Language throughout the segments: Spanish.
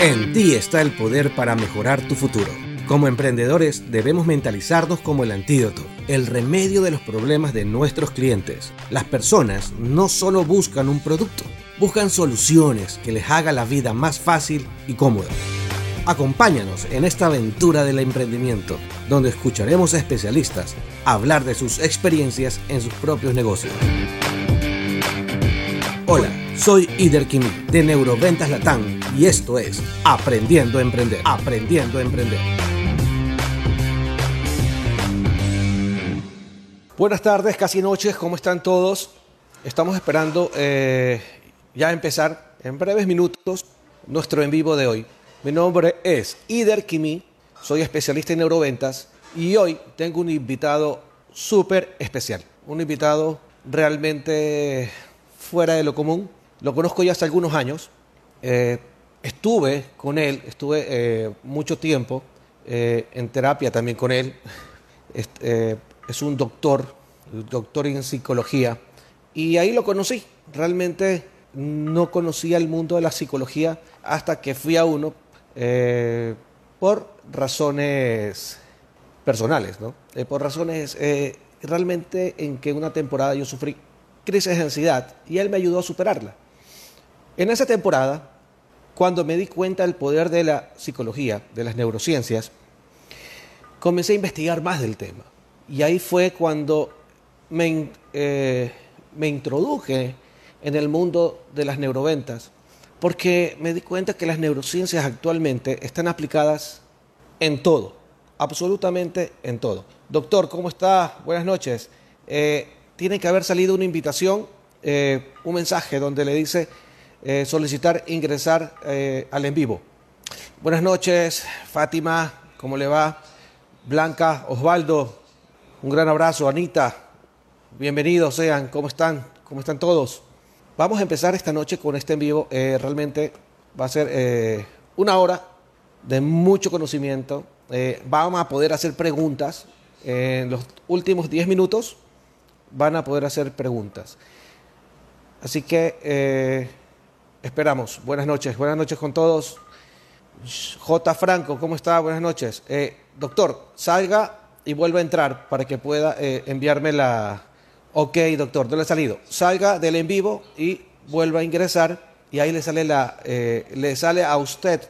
En ti está el poder para mejorar tu futuro. Como emprendedores debemos mentalizarnos como el antídoto, el remedio de los problemas de nuestros clientes. Las personas no solo buscan un producto, buscan soluciones que les haga la vida más fácil y cómoda. Acompáñanos en esta aventura del emprendimiento, donde escucharemos a especialistas hablar de sus experiencias en sus propios negocios. Hola, soy Ider Kimi de Neuroventas Latam y esto es Aprendiendo a Emprender. Aprendiendo a Emprender. Buenas tardes, casi noches, ¿cómo están todos? Estamos esperando eh, ya empezar en breves minutos nuestro en vivo de hoy. Mi nombre es Ider Kimi, soy especialista en neuroventas y hoy tengo un invitado súper especial, un invitado realmente fuera de lo común. Lo conozco ya hace algunos años, eh, estuve con él, estuve eh, mucho tiempo eh, en terapia también con él. Es, un doctor, doctor en psicología, y ahí lo conocí. Realmente no conocía el mundo de la psicología hasta que fui a uno por razones personales, ¿no? Por razones realmente en que una temporada yo sufrí crisis de ansiedad y él me ayudó a superarla. En esa temporada, cuando me di cuenta del poder de la psicología, de las neurociencias, comencé a investigar más del tema. Y ahí fue cuando me, me introduje en el mundo de las neuroventas porque me di cuenta que las neurociencias actualmente están aplicadas en todo, absolutamente en todo. Doctor, ¿cómo está? Buenas noches. Eh, tiene que haber salido una invitación, eh, un mensaje donde le dice eh, solicitar ingresar al en vivo. Buenas noches, Fátima, ¿cómo le va? Blanca, Osvaldo, un gran abrazo, Anita, bienvenidos sean, ¿cómo están? ¿Cómo están todos? Vamos a empezar esta noche con este en vivo. Eh, realmente va a ser eh, una hora de mucho conocimiento. Eh, vamos a poder hacer preguntas. En los últimos 10 minutos van a poder hacer preguntas. Así que esperamos. Buenas noches. Buenas noches con todos. J. Franco, ¿cómo está? Buenas noches. doctor, salga y vuelva a entrar para que pueda enviarme la, Ok, doctor, no le ha salido. Salga del en vivo y vuelva a ingresar y ahí le sale, la, eh, le sale a usted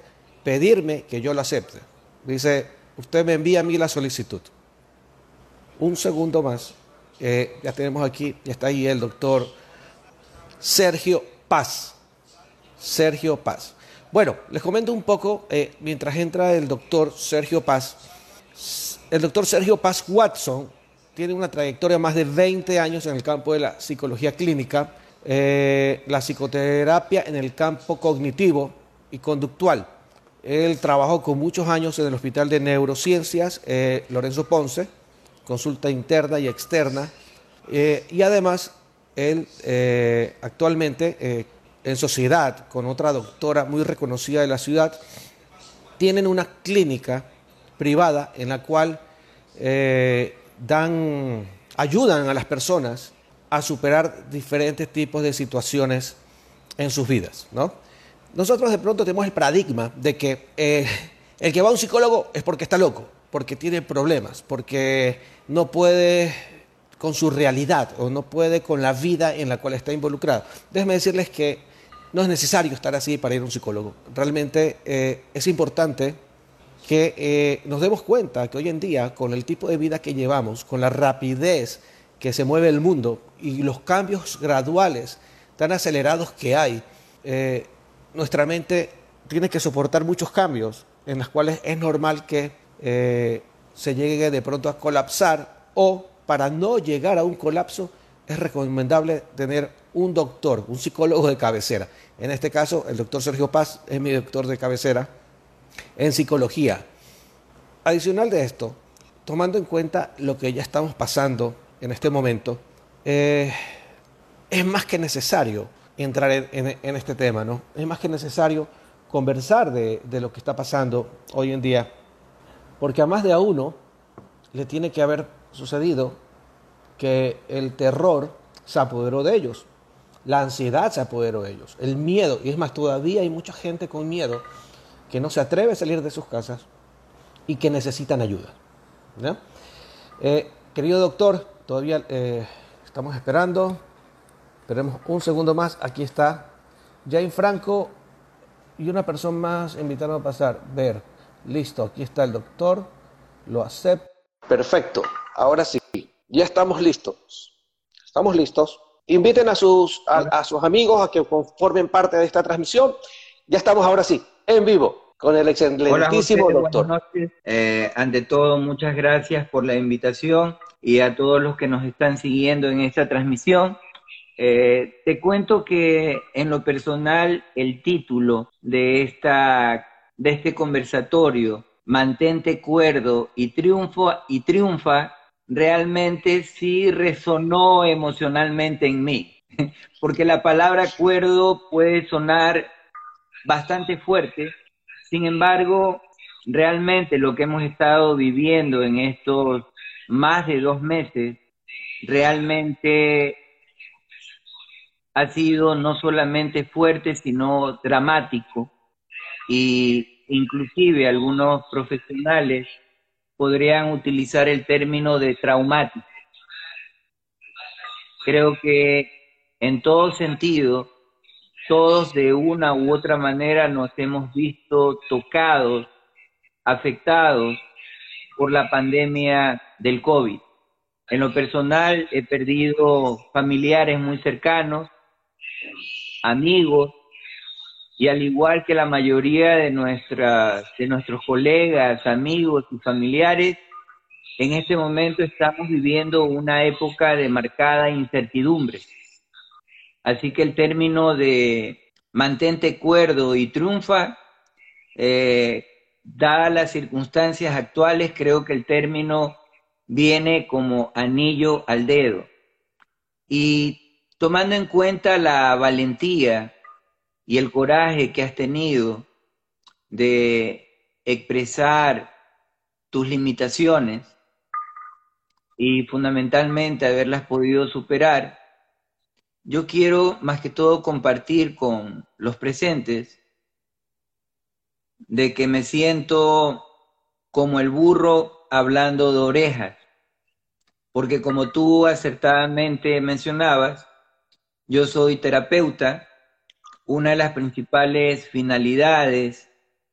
pedirme que yo lo acepte. Dice, usted me envía a mí la solicitud. Un segundo más. Eh, ya tenemos aquí, ya está ahí el doctor Sergio Paz. Sergio Paz. Bueno, les comento un poco, eh, mientras entra el doctor Sergio Paz. El doctor Sergio Paz Watson tiene una trayectoria más de 20 años en el campo de la psicología clínica, eh, la psicoterapia en el campo cognitivo y conductual. Él trabajó con muchos años en el Hospital de Neurociencias eh, Lorenzo Ponce, consulta interna y externa, y además él actualmente en sociedad con otra doctora muy reconocida de la ciudad, tienen una clínica privada en la cual dan, ayudan a las personas a superar diferentes tipos de situaciones en sus vidas. ¿no? Nosotros de pronto tenemos el paradigma de que eh, el que va a un psicólogo es porque está loco, porque tiene problemas, porque no puede con su realidad o no puede con la vida en la cual está involucrado. Déjenme decirles que no es necesario estar así para ir a un psicólogo. Realmente eh, es importante que eh, nos demos cuenta que hoy en día, con el tipo de vida que llevamos, con la rapidez que se mueve el mundo y los cambios graduales tan acelerados que hay, eh, nuestra mente tiene que soportar muchos cambios en los cuales es normal que se llegue de pronto a colapsar o para no llegar a un colapso es recomendable tener un doctor, un psicólogo de cabecera. En este caso, el doctor Sergio Paz es mi doctor de cabecera en psicología. Adicional de esto, tomando en cuenta lo que ya estamos pasando en este momento, eh, es más que necesario entrar en, este tema, ¿no? Es más que necesario conversar de, de, lo que está pasando hoy en día, porque a más de a uno le tiene que haber sucedido que el terror se apoderó de ellos. La ansiedad se apoderó de ellos, el miedo, y es más, todavía hay mucha gente con miedo que no se atreve a salir de sus casas y que necesitan ayuda. Eh, querido doctor, todavía eh, estamos esperando, esperemos un segundo más, aquí está Jane Franco y una persona más invitaron a pasar, ver, listo, aquí está el doctor, lo acepto. Perfecto, ahora sí, ya estamos listos, estamos listos. Inviten a sus, a, sus amigos a que formen parte de esta transmisión. Ya estamos ahora sí, en vivo, con el excelentísimo doctor. Eh, ante todo, muchas gracias por la invitación y a todos los que nos están siguiendo en esta transmisión. Eh, te cuento que en lo personal el título de, esta, de este conversatorio, Mantente cuerdo y, triunfo, y triunfa, realmente sí resonó emocionalmente en mí, porque la palabra acuerdo puede sonar bastante fuerte, sin embargo, realmente lo que hemos estado viviendo en estos más de dos meses, realmente ha sido no solamente fuerte, sino dramático, y inclusive algunos profesionales podrían utilizar el término de traumático. Creo que en todo sentido, todos de una u otra manera nos hemos visto tocados, afectados por la pandemia del COVID. En lo personal he perdido familiares muy cercanos, amigos, y al igual que la mayoría de, nuestras, de nuestros colegas, amigos y familiares, en este momento estamos viviendo una época de marcada incertidumbre. Así que el término de mantente cuerdo y triunfa, eh, dadas las circunstancias actuales, creo que el término viene como anillo al dedo. Y tomando en cuenta la valentía y el coraje que has tenido de expresar tus limitaciones y fundamentalmente haberlas podido superar, yo quiero más que todo compartir con los presentes de que me siento como el burro hablando de orejas, porque como tú acertadamente mencionabas, yo soy terapeuta una de las principales finalidades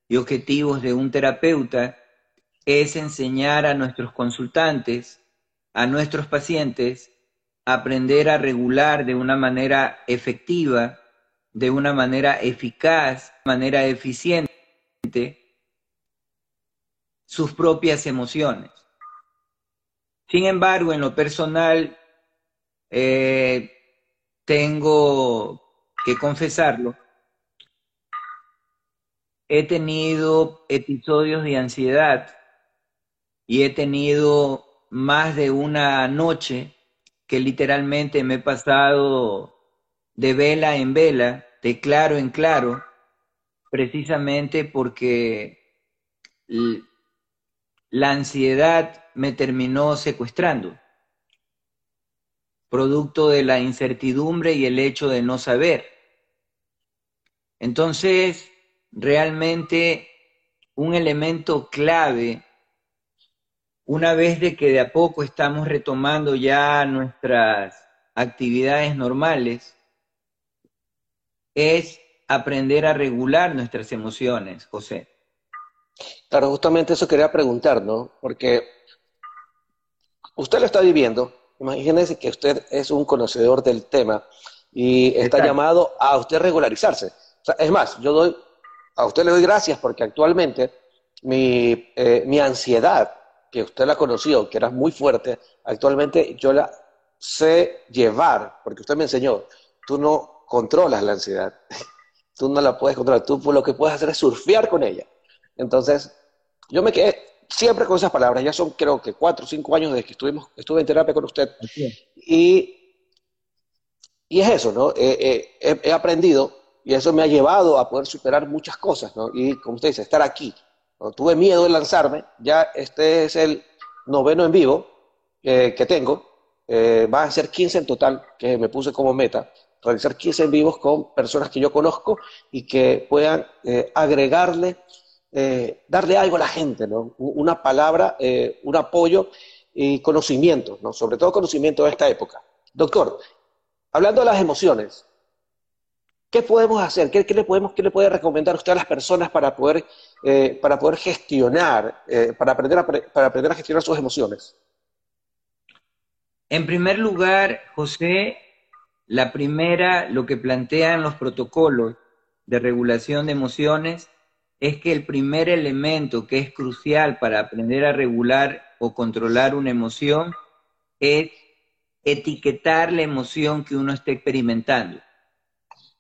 y objetivos de un terapeuta es enseñar a nuestros consultantes, a nuestros pacientes, a aprender a regular de una manera efectiva, de una manera eficaz, de manera eficiente sus propias emociones. Sin embargo, en lo personal, eh, tengo que confesarlo, he tenido episodios de ansiedad y he tenido más de una noche que literalmente me he pasado de vela en vela, de claro en claro, precisamente porque la ansiedad me terminó secuestrando, producto de la incertidumbre y el hecho de no saber. Entonces, realmente un elemento clave, una vez de que de a poco estamos retomando ya nuestras actividades normales, es aprender a regular nuestras emociones, José. Claro, justamente eso quería preguntar, ¿no? Porque usted lo está viviendo, imagínese que usted es un conocedor del tema y está llamado a usted regularizarse es más, yo doy, a usted le doy gracias porque actualmente mi, eh, mi ansiedad, que usted la conoció, que era muy fuerte, actualmente yo la sé llevar, porque usted me enseñó, tú no controlas la ansiedad, tú no la puedes controlar, tú lo que puedes hacer es surfear con ella. Entonces, yo me quedé siempre con esas palabras, ya son creo que cuatro o cinco años desde que estuvimos, estuve en terapia con usted, y, y es eso, ¿no? he aprendido y eso me ha llevado a poder superar muchas cosas, ¿no? Y como usted dice, estar aquí. Tuve miedo de lanzarme, ya este es el noveno en vivo eh, que tengo, eh, va a ser 15 en total, que me puse como meta, realizar 15 en vivos con personas que yo conozco y que puedan eh, agregarle, eh, darle algo a la gente, ¿no? Una palabra, un apoyo y conocimiento, ¿no? Sobre todo conocimiento de esta época. Doctor, hablando de las emociones, ¿qué podemos hacer? ¿Qué, le, podemos, qué le puede recomendar usted a las personas para poder, para poder gestionar, para, aprender a, para aprender a gestionar sus emociones? En primer lugar, José, la primera, lo que plantean los protocolos de regulación de emociones, es que el primer elemento que es crucial para aprender a regular o controlar una emoción es etiquetar la emoción que uno está experimentando.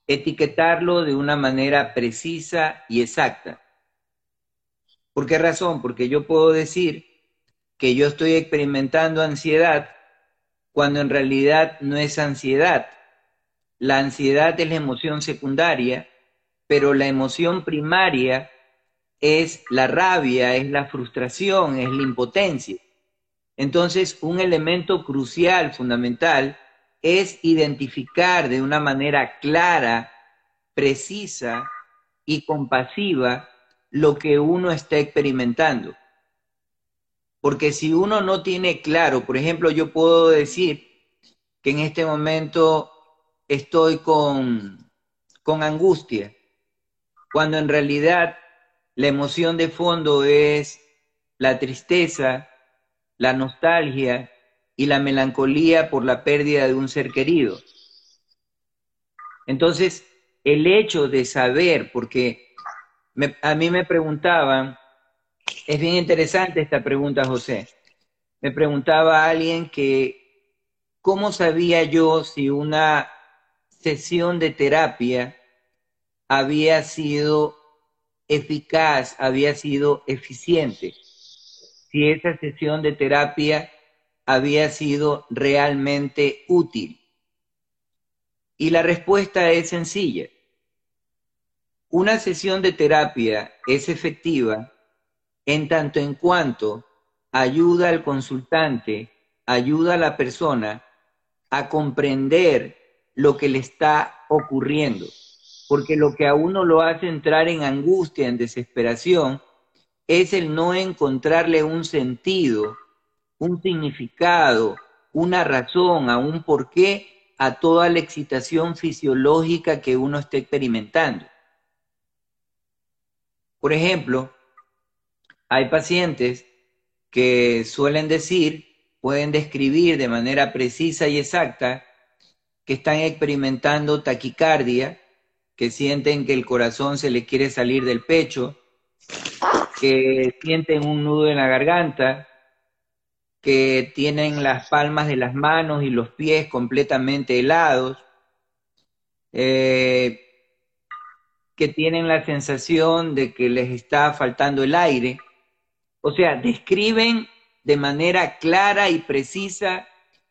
Etiquetarlo de una manera precisa y exacta. ¿Por qué razón? Porque yo puedo decir que yo estoy experimentando ansiedad cuando en realidad no es ansiedad, la ansiedad es la emoción secundaria, pero la emoción primaria es la rabia, es la frustración, es la impotencia. Entonces, un elemento crucial, fundamental, es identificar de una manera clara, precisa y compasiva lo que uno está experimentando. Porque si uno no tiene claro, por ejemplo, yo puedo decir que en este momento estoy con, con angustia, cuando en realidad la emoción de fondo es la tristeza, la nostalgia y la melancolía por la pérdida de un ser querido. Entonces, el hecho de saber, porque a mí me preguntaban, es bien interesante esta pregunta, José. Me preguntaba alguien que, ¿cómo sabía yo si una sesión de terapia había sido eficaz, había sido eficiente, si esa sesión de terapia había sido realmente útil. Y la respuesta es sencilla. Una sesión de terapia es efectiva en tanto en cuanto ayuda al consultante, ayuda a la persona a comprender lo que le está ocurriendo. Porque lo que a uno lo hace entrar en angustia, en desesperación, es el no encontrarle un sentido, un significado, una razón, a un porqué a toda la excitación fisiológica que uno está experimentando. Por ejemplo, hay pacientes que suelen decir, pueden describir de manera precisa y exacta que están experimentando taquicardia, que sienten que el corazón se le quiere salir del pecho, que sienten un nudo en la garganta, que tienen las palmas de las manos y los pies completamente helados, eh, que tienen la sensación de que les está faltando el aire. O sea, describen de manera clara y precisa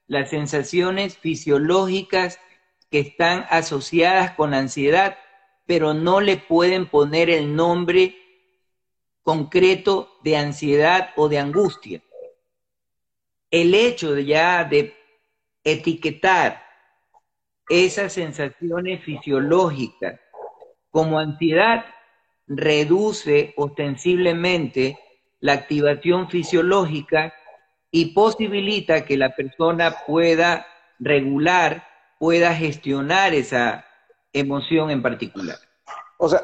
las sensaciones fisiológicas que están asociadas con ansiedad, pero no le pueden poner el nombre concreto de ansiedad o de angustia. El hecho de ya de etiquetar esas sensaciones fisiológicas como ansiedad reduce ostensiblemente la activación fisiológica y posibilita que la persona pueda regular, pueda gestionar esa emoción en particular. O sea,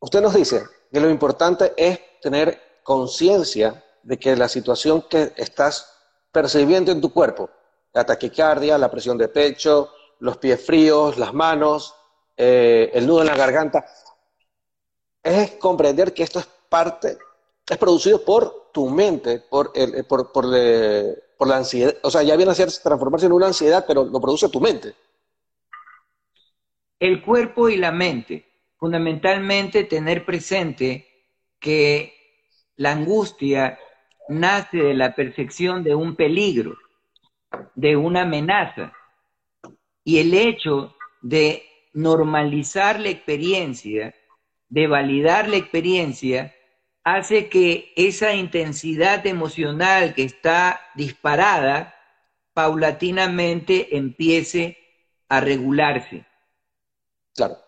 usted nos dice que lo importante es tener conciencia de que la situación que estás percibiendo en tu cuerpo, la taquicardia, la presión de pecho, los pies fríos, las manos, eh, el nudo en la garganta, es comprender que esto es parte, es producido por tu mente por, el, eh, por, por, por, la ansiedad. O sea, ya viene a ser transformarse en una ansiedad, pero lo produce tu mente. El cuerpo y la mente. Fundamentalmente tener presente que la angustia nace de la percepción de un peligro, de una amenaza. Y el hecho de normalizar la experiencia, de validar la experiencia, hace que esa intensidad emocional que está disparada paulatinamente empiece a regularse. Claro.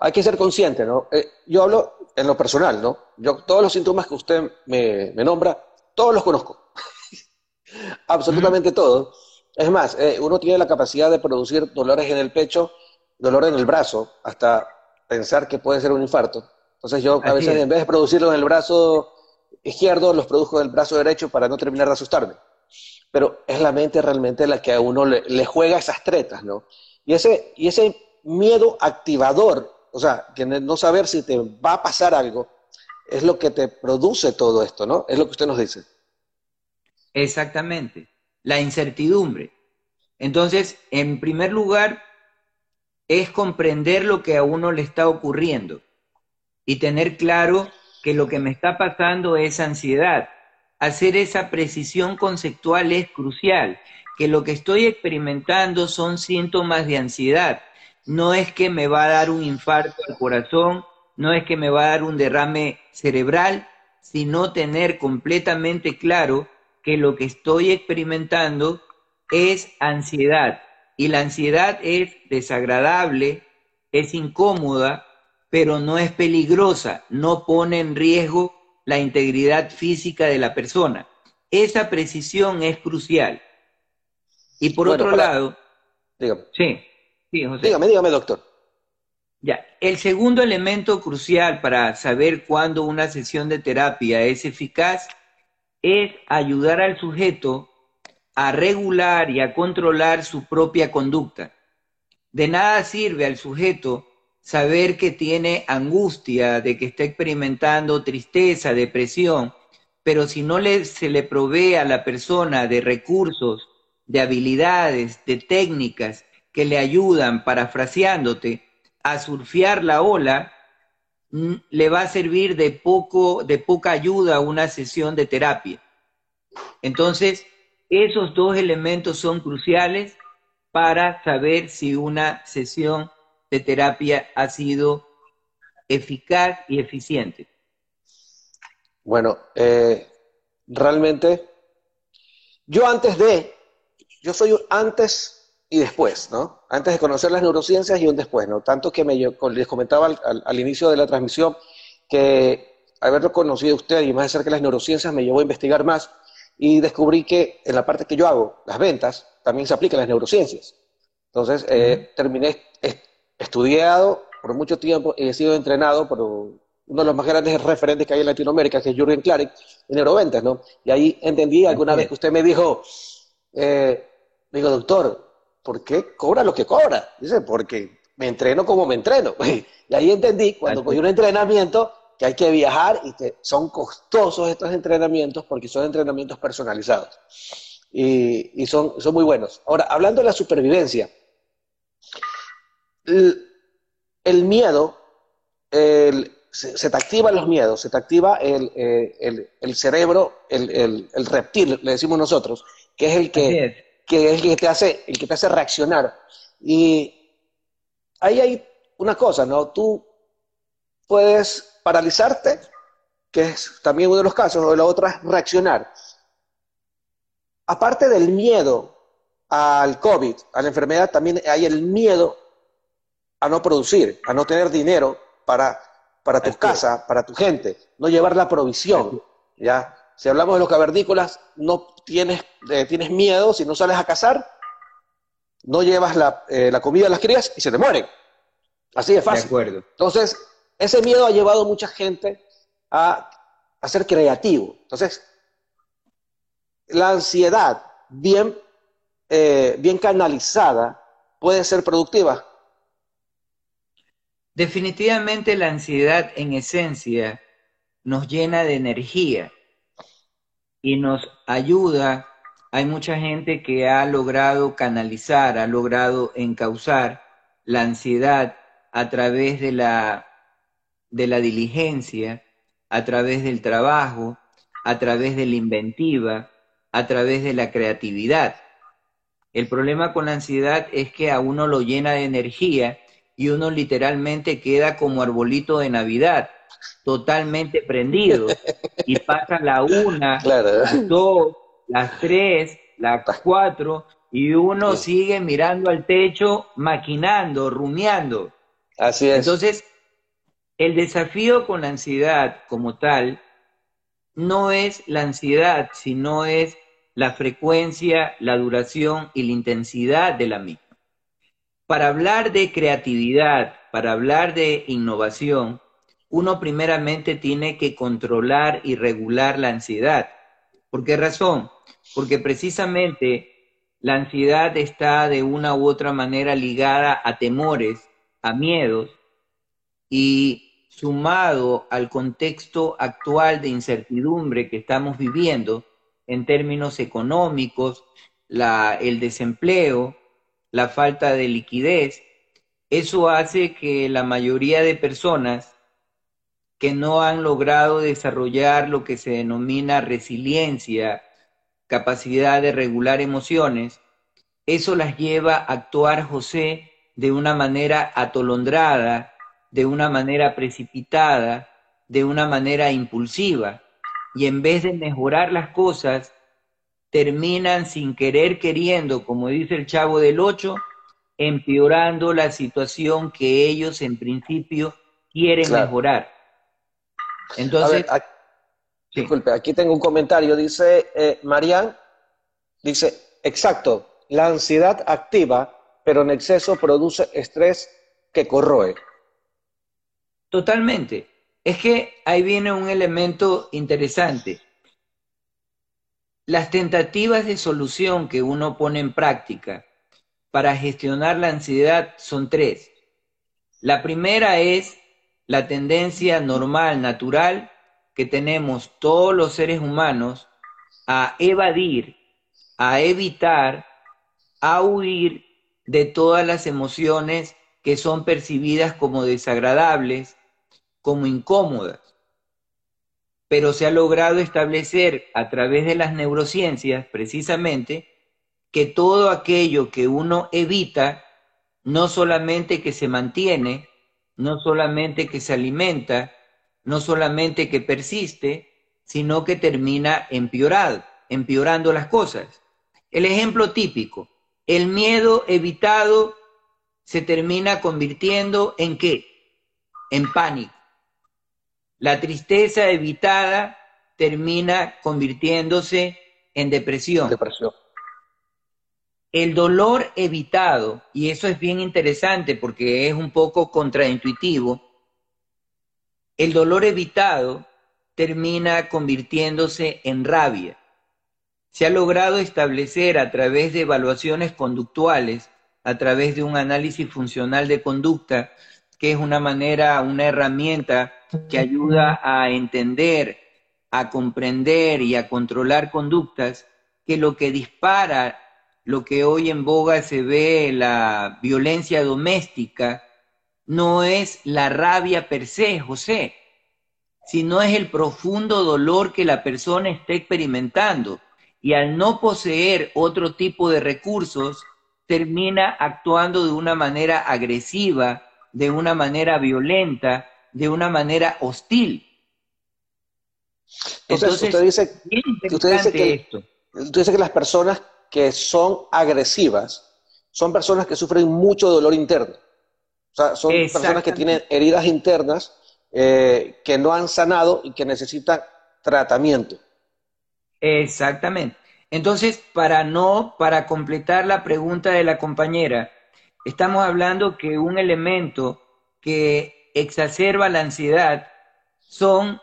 Hay que ser consciente, ¿no? Eh, yo hablo en lo personal, ¿no? Yo todos los síntomas que usted me, nombra, todos los conozco. Absolutamente todos. Es más, eh, uno tiene la capacidad de producir dolores en el pecho, dolor en el brazo, hasta pensar que puede ser un infarto. Entonces yo a veces en vez de producirlo en el brazo izquierdo, los produjo en el brazo derecho para no terminar de asustarme. Pero es la mente realmente la que a uno le, juega esas tretas, ¿no? Y ese, y ese miedo activador, o sea, que no saber si te va a pasar algo, es lo que te produce todo esto, ¿no? Es lo que usted nos dice. Exactamente, la incertidumbre. Entonces, en primer lugar, es comprender lo que a uno le está ocurriendo y tener claro que lo que me está pasando es ansiedad. Hacer esa precisión conceptual es crucial, que lo que estoy experimentando son síntomas de ansiedad. No es que me va a dar un infarto al corazón, no es que me va a dar un derrame cerebral, sino tener completamente claro que lo que estoy experimentando es ansiedad. Y la ansiedad es desagradable, es incómoda, pero no es peligrosa, no pone en riesgo la integridad física de la persona. Esa precisión es crucial. Y por otro lado, dígame. Sí, sí, José. Dígame, dígame, doctor. El segundo elemento crucial para saber cuándo una sesión de terapia es eficaz es ayudar al sujeto a regular y a controlar su propia conducta. De nada sirve al sujeto saber que tiene angustia, de que está experimentando tristeza, depresión, pero si no se le provee a la persona de recursos, de habilidades, de técnicas que le ayudan, parafraseándote, a surfear la ola, le va a servir de, poco, de poca ayuda una sesión de terapia. Entonces, esos dos elementos son cruciales para saber si una sesión de terapia ha sido eficaz y eficiente? Bueno, eh, realmente, yo antes de, yo soy antes y después, ¿no? Antes de conocer las neurociencias y un después, ¿no? Tanto que me, les comentaba al, inicio de la transmisión que haberlo conocido usted y más de cerca las neurociencias me llevó a investigar más y descubrí que en la parte que yo hago, las ventas, también se aplican las neurociencias. Entonces, eh, terminé estudiado por mucho tiempo y he sido entrenado por uno de los más grandes referentes que hay en Latinoamérica, que es Jürgen Klarik, en neuroventas, ¿no? Y ahí entendí alguna vez que usted me dijo, eh, digo, doctor, ¿por qué cobra lo que cobra? Dice, porque me entreno como me entreno. Y ahí entendí, cuando cogí un entrenamiento, que hay que viajar y que son costosos estos entrenamientos porque son entrenamientos personalizados. Y, y son, son muy buenos. Ahora, hablando de la supervivencia, el, miedo, se, te activan los miedos, se te activa el, eh, cerebro, el, reptil, le decimos nosotros, que es el que, es el que te hace, el que te hace reaccionar. Y ahí hay una cosa, ¿no? Tú puedes paralizarte, que es también uno de los casos, o la otra es reaccionar. Aparte del miedo al COVID, a la enfermedad, también hay el miedo a no producir, a no tener dinero para, para tu casa, para tu gente, no llevar la provisión. ¿ya? Si hablamos de los cavernícolas, no tienes, eh, tienes miedo si no sales a cazar, no llevas la, eh, la, comida a las crías y se te mueren. Así de fácil. De acuerdo. Entonces, ese miedo ha llevado a mucha gente a, a ser creativo. Entonces, la ansiedad bien, eh, bien canalizada puede ser productiva Definitivamente la ansiedad en esencia nos llena de energía y nos ayuda. Hay mucha gente que ha logrado canalizar, ha logrado encauzar la ansiedad a través de la, de la diligencia, a través del trabajo, a través de la inventiva, a través de la creatividad. El problema con la ansiedad es que a uno lo llena de energía y uno literalmente queda como arbolito de Navidad, totalmente prendido. Y pasa la una, las dos, las tres, las cuatro, y uno sigue mirando al techo, maquinando, rumiando. Así es. Entonces, el desafío con la ansiedad como tal no es la ansiedad, sino es la frecuencia, la duración y la intensidad de la misma. Para hablar de creatividad, para hablar de innovación, uno primeramente tiene que controlar y regular la ansiedad. ¿Por qué razón? Porque precisamente la ansiedad está de una u otra manera ligada a temores, a miedos, y sumado al contexto actual de incertidumbre que estamos viviendo en términos económicos, el desempleo, la falta de liquidez, eso hace que la mayoría de personas que no han logrado desarrollar lo que se denomina resiliencia, capacidad de regular emociones, eso las lleva a actuar, José, de una manera atolondrada, de una manera precipitada, de una manera impulsiva. Y en vez de mejorar las cosas, terminan sin querer queriendo, como dice el chavo del 8, empeorando la situación que ellos en principio quieren mejorar. Entonces, Disculpe, aquí tengo un comentario, dice eh, Marian, dice, exacto, la ansiedad activa, pero en exceso produce estrés que corroe. Totalmente. Es que ahí viene un elemento interesante. Las tentativas de solución que uno pone en práctica para gestionar la ansiedad son tres. La primera es la tendencia normal, natural, que tenemos todos los seres humanos a evadir, a evitar, a huir de todas las emociones que son percibidas como desagradables, como incómodas. Pero se ha logrado establecer a través de las neurociencias precisamente que todo aquello que uno evita, no solamente que se mantiene, no solamente que se alimenta, no solamente que persiste, sino que termina empeorado, empeorando las cosas. El ejemplo típico, el miedo evitado se termina convirtiendo en qué? En pánico. La tristeza evitada termina convirtiéndose en depresión. Depresión. El dolor evitado, y eso es bien interesante porque es un poco contraintuitivo, el dolor evitado termina convirtiéndose en rabia. Se ha logrado establecer a través de evaluaciones conductuales, a través de un análisis funcional de conducta, que es una manera, una herramienta que ayuda a entender, a comprender y a controlar conductas, que lo que dispara, lo que hoy en boga se ve la violencia doméstica, no es la rabia per se, José, sino es el profundo dolor que la persona está experimentando. Y al no poseer otro tipo de recursos, termina actuando de una manera agresiva, de una manera violenta, de una manera hostil. Entonces, usted, dice, usted, dice que, esto. usted dice que las personas que son agresivas son personas que sufren mucho dolor interno. O sea, son personas que tienen heridas internas eh, que no han sanado y que necesitan tratamiento. Exactamente. Entonces, para no, para completar la pregunta de la compañera, estamos hablando que un elemento que exacerba la ansiedad son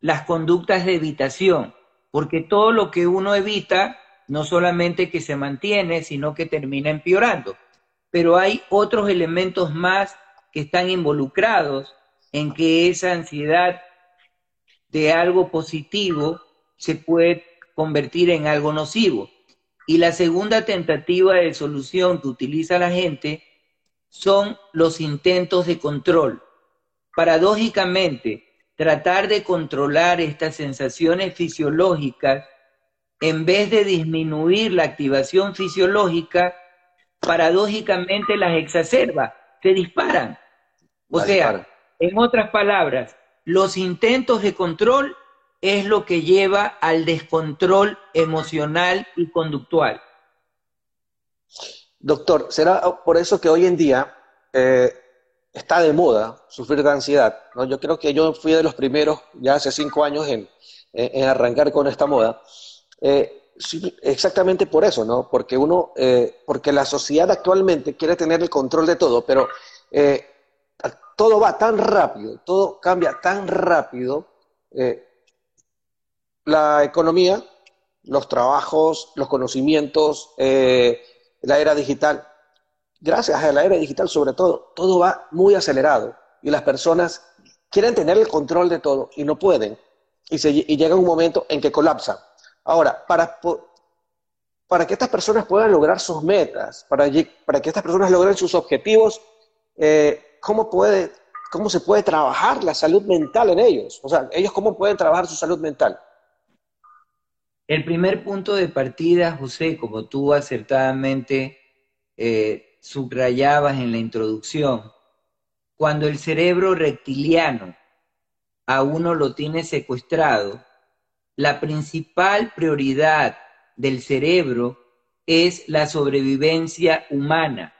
las conductas de evitación, porque todo lo que uno evita no solamente que se mantiene, sino que termina empeorando pero hay otros elementos más que están involucrados en que esa ansiedad de algo positivo se puede convertir en algo nocivo. Y la segunda tentativa de solución que utiliza la gente son los intentos de control. Paradójicamente, tratar de controlar estas sensaciones fisiológicas, en vez de disminuir la activación fisiológica, paradójicamente las exacerba, se disparan. O sea, en otras palabras, los intentos de control es lo que lleva al descontrol emocional y conductual. Doctor, ¿será por eso que hoy en día eh, está de moda sufrir de ansiedad? ¿no? Yo creo que yo fui de los primeros, ya hace cinco años, en, arrancar con esta moda. Eh, exactamente por eso, ¿no? Porque uno, eh, porque la sociedad actualmente quiere tener el control de todo, pero todo va tan rápido, todo cambia tan rápido. la economía, los trabajos, los conocimientos, la era digital. Gracias a la era digital, sobre todo, todo va muy acelerado y las personas quieren tener el control de todo y no pueden. Y, se, llega un momento en que colapsan. Ahora, para, para que estas personas puedan lograr sus metas, para, para que estas personas logren sus objetivos, eh, ¿cómo, puede, ¿cómo se puede trabajar la salud mental en ellos? O sea, ellos cómo pueden trabajar su salud mental. El primer punto de partida, José, como tú acertadamente eh, subrayabas en la introducción, cuando el cerebro reptiliano a uno lo tiene secuestrado, la principal prioridad del cerebro es la sobrevivencia humana.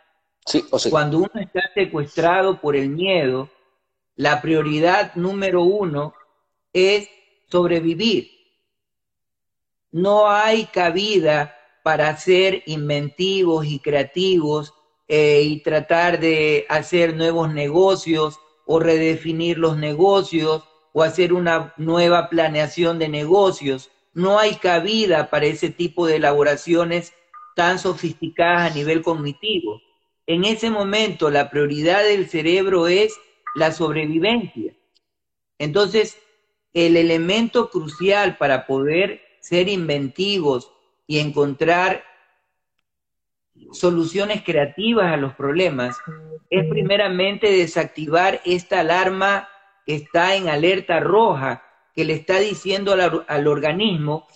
Sí, o Cuando uno está secuestrado por el miedo, la prioridad número uno es sobrevivir no hay cabida para ser inventivos y creativos eh, y tratar de hacer nuevos negocios o redefinir los negocios o hacer una nueva planeación de negocios. No hay cabida para ese tipo de elaboraciones tan sofisticadas a nivel cognitivo. En ese momento la prioridad del cerebro es la sobrevivencia. Entonces, el elemento crucial para poder ser inventivos y encontrar soluciones creativas a los problemas, es primeramente desactivar esta alarma está en alerta roja, que le está diciendo al, organismo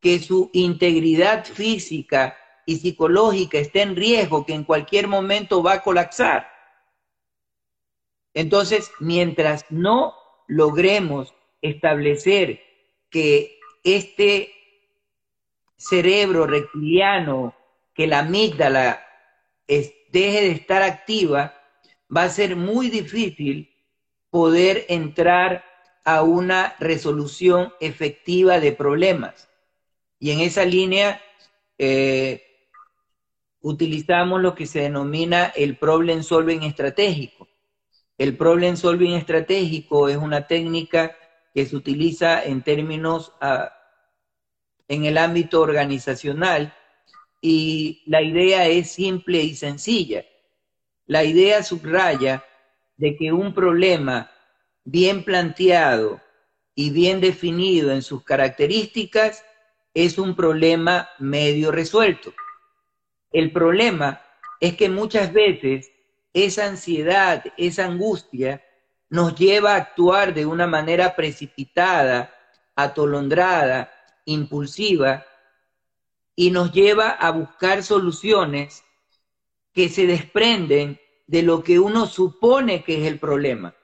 que su integridad física y psicológica está en riesgo, que en cualquier momento va a colapsar. Entonces, mientras no logremos establecer que este cerebro reptiliano, que la amígdala deje de estar activa, va a ser muy difícil poder entrar a una resolución efectiva de problemas. Y en esa línea eh, utilizamos lo que se denomina el problem solving estratégico. El problem solving estratégico es una técnica que se utiliza en términos ah, en el ámbito organizacional y la idea es simple y sencilla. La idea subraya de que un problema bien planteado y bien definido en sus características es un problema medio resuelto. El problema es que muchas veces esa ansiedad, esa angustia, nos lleva a actuar de una manera precipitada, atolondrada, impulsiva, y nos lleva a buscar soluciones que se desprenden de lo que uno supone que es el problema,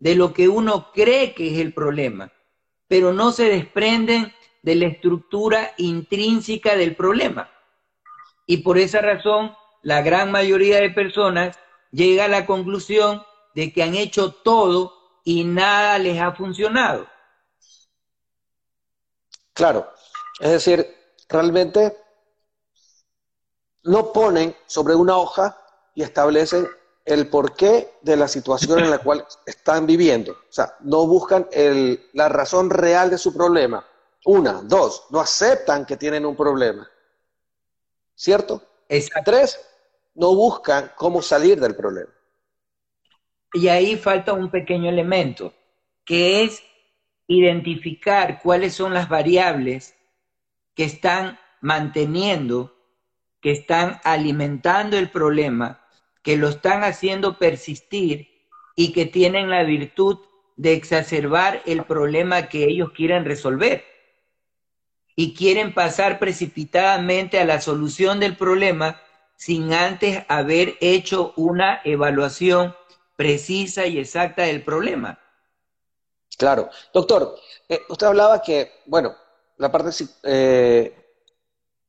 de lo que uno cree que es el problema, pero no se desprenden de la estructura intrínseca del problema. Y por esa razón, la gran mayoría de personas llega a la conclusión de que han hecho todo y nada les ha funcionado. Claro, es decir, realmente no ponen sobre una hoja y establecen el porqué de la situación en la cual están viviendo. O sea, no buscan la razón real de su problema. Una, dos, no aceptan que tienen un problema. ¿Cierto? Tres, no buscan cómo salir del problema. Y ahí falta un pequeño elemento, que es identificar cuáles son las variables que están manteniendo, que están alimentando el problema, que lo están haciendo persistir y que tienen la virtud de exacerbar el problema que ellos quieren resolver. Y quieren pasar precipitadamente a la solución del problema sin antes haber hecho una evaluación precisa y exacta del problema. Claro. Doctor, eh, usted hablaba que, bueno, la parte eh,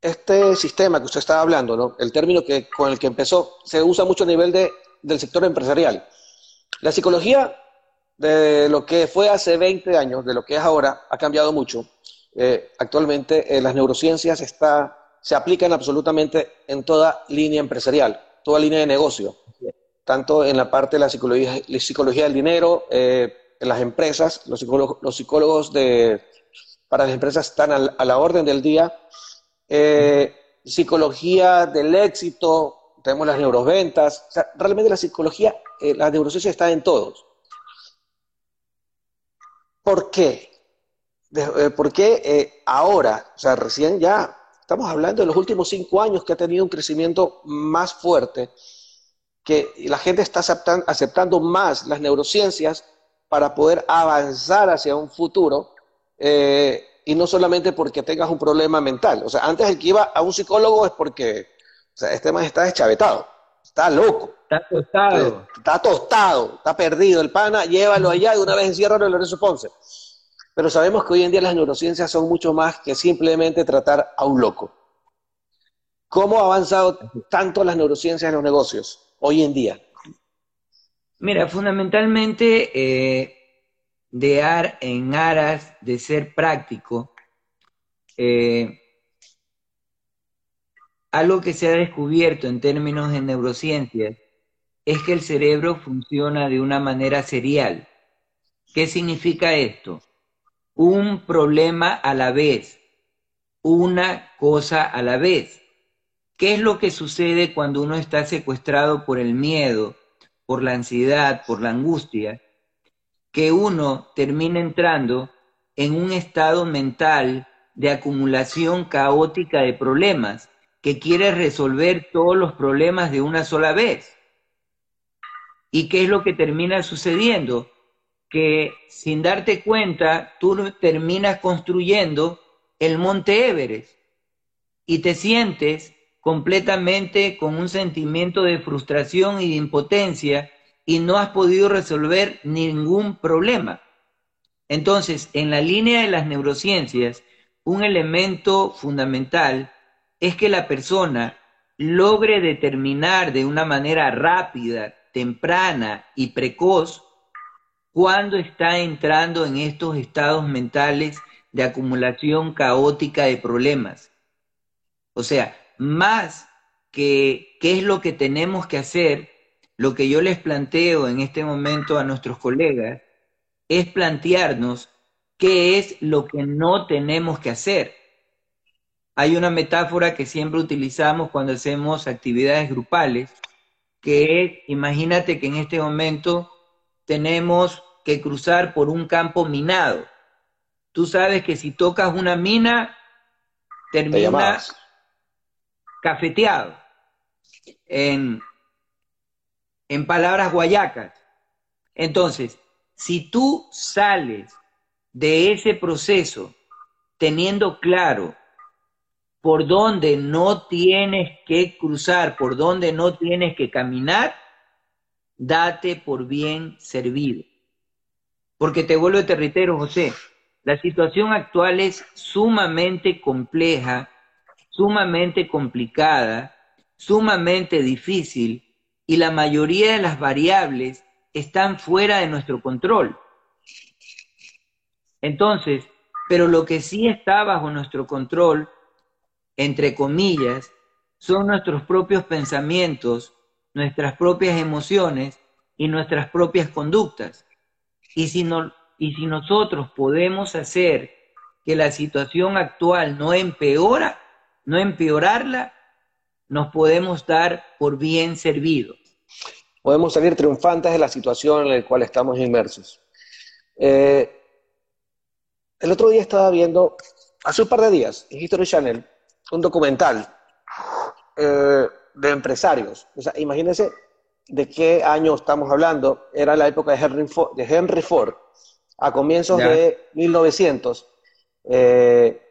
este sistema que usted estaba hablando, ¿no? el término que, con el que empezó, se usa mucho a nivel de, del sector empresarial. La psicología de lo que fue hace 20 años, de lo que es ahora, ha cambiado mucho. Eh, actualmente eh, las neurociencias está, se aplican absolutamente en toda línea empresarial, toda línea de negocio, tanto en la parte de la psicología, la psicología del dinero, eh, en las empresas, los psicólogos, los psicólogos de, para las empresas están a la orden del día. Psicología del éxito, tenemos las neuroventas, o sea, realmente la psicología, la neurociencia está en todos. ¿Por qué? Eh, ¿Por qué eh, ahora, o sea, recién ya, estamos hablando de los últimos cinco años que ha tenido un crecimiento más fuerte, que la gente está aceptando más las neurociencias para poder avanzar hacia un futuro eh, y no solamente porque tengas un problema mental. O sea, antes el que iba a un psicólogo es porque o sea, este más está deschavetado, está loco. Está tostado. Está tostado, está perdido. El pana, llévalo allá y una vez enciérralo en Lorenzo Ponce. Pero sabemos que hoy en día las neurociencias son mucho más que simplemente tratar a un loco. ¿Cómo ha avanzado tanto las neurociencias en los negocios hoy en día? Mira, fundamentalmente eh, de ar, en aras de ser práctico, eh, algo que se ha descubierto en términos de neurociencias es que el cerebro funciona de una manera serial. ¿Qué significa esto? Un problema a la vez, una cosa a la vez. ¿Qué es lo que sucede cuando uno está secuestrado por el miedo, por la ansiedad, por la angustia? Que uno termina entrando en un estado mental de acumulación caótica de problemas, que quiere resolver todos los problemas de una sola vez. ¿Y qué es lo que termina sucediendo? Que sin darte cuenta, tú terminas construyendo el monte Everest y te sientes completamente con un sentimiento de frustración y de impotencia y no has podido resolver ningún problema. Entonces, en la línea de las neurociencias, un elemento fundamental es que la persona logre determinar de una manera rápida, temprana y precoz cuando está entrando en estos estados mentales de acumulación caótica de problemas. O sea, más que qué es lo que tenemos que hacer, lo que yo les planteo en este momento a nuestros colegas es plantearnos qué es lo que no tenemos que hacer. Hay una metáfora que siempre utilizamos cuando hacemos actividades grupales que es, imagínate que en este momento tenemos que cruzar por un campo minado. Tú sabes que si tocas una mina, termina cafeteado. En, en palabras guayacas. Entonces, si tú sales de ese proceso teniendo claro por donde no tienes que cruzar, por donde no tienes que caminar, date por bien servido. Porque te vuelvo a reitero, José, la situación actual es sumamente compleja, sumamente complicada, sumamente difícil y la mayoría de las variables están fuera de nuestro control. Entonces, pero lo que sí está bajo nuestro control entre comillas, son nuestros propios pensamientos, nuestras propias emociones y nuestras propias conductas. Y si, no, y si nosotros podemos hacer que la situación actual no empeora, no empeorarla, nos podemos dar por bien servidos. Podemos salir triunfantes de la situación en la cual estamos inmersos. Eh, el otro día estaba viendo, hace un par de días, en History Channel, un documental eh, de empresarios. O sea, imagínense de qué año estamos hablando. Era la época de Henry Ford, de Henry Ford a comienzos de 1900. Eh,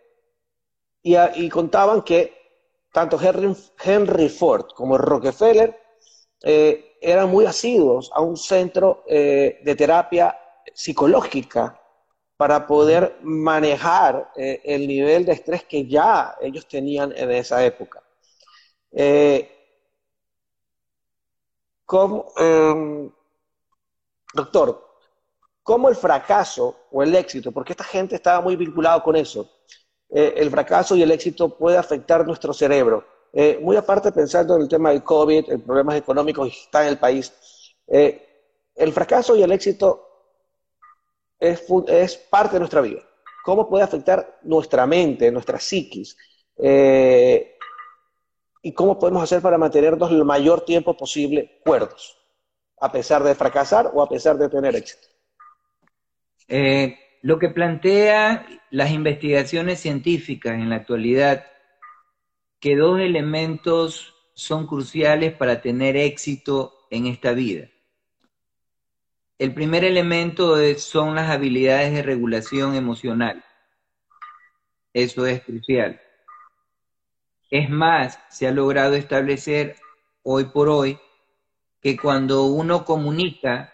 y, contaban que tanto Henry, Ford como Rockefeller eh, eran muy asiduos a un centro de terapia psicológica para poder manejar eh, el nivel de estrés que ya ellos tenían en esa época. Eh, em, doctor, ¿cómo el fracaso o el éxito, porque esta gente estaba muy vinculado con eso, eh, el fracaso y el éxito puede afectar nuestro cerebro? muy aparte pensando en el tema del COVID, en problemas económicos que están en el país, el fracaso y el éxito es, parte de nuestra vida. ¿Cómo puede afectar nuestra mente, nuestra psiquis? Eh, ¿Y cómo podemos hacer para mantenernos el mayor tiempo posible cuerdos, a pesar de fracasar o a pesar de tener éxito? Eh, lo que plantea las investigaciones científicas en la actualidad, que dos elementos son cruciales para tener éxito en esta vida. El primer elemento son las habilidades de regulación emocional. Eso es crucial. Es más, se ha logrado establecer hoy por hoy que cuando uno comunica,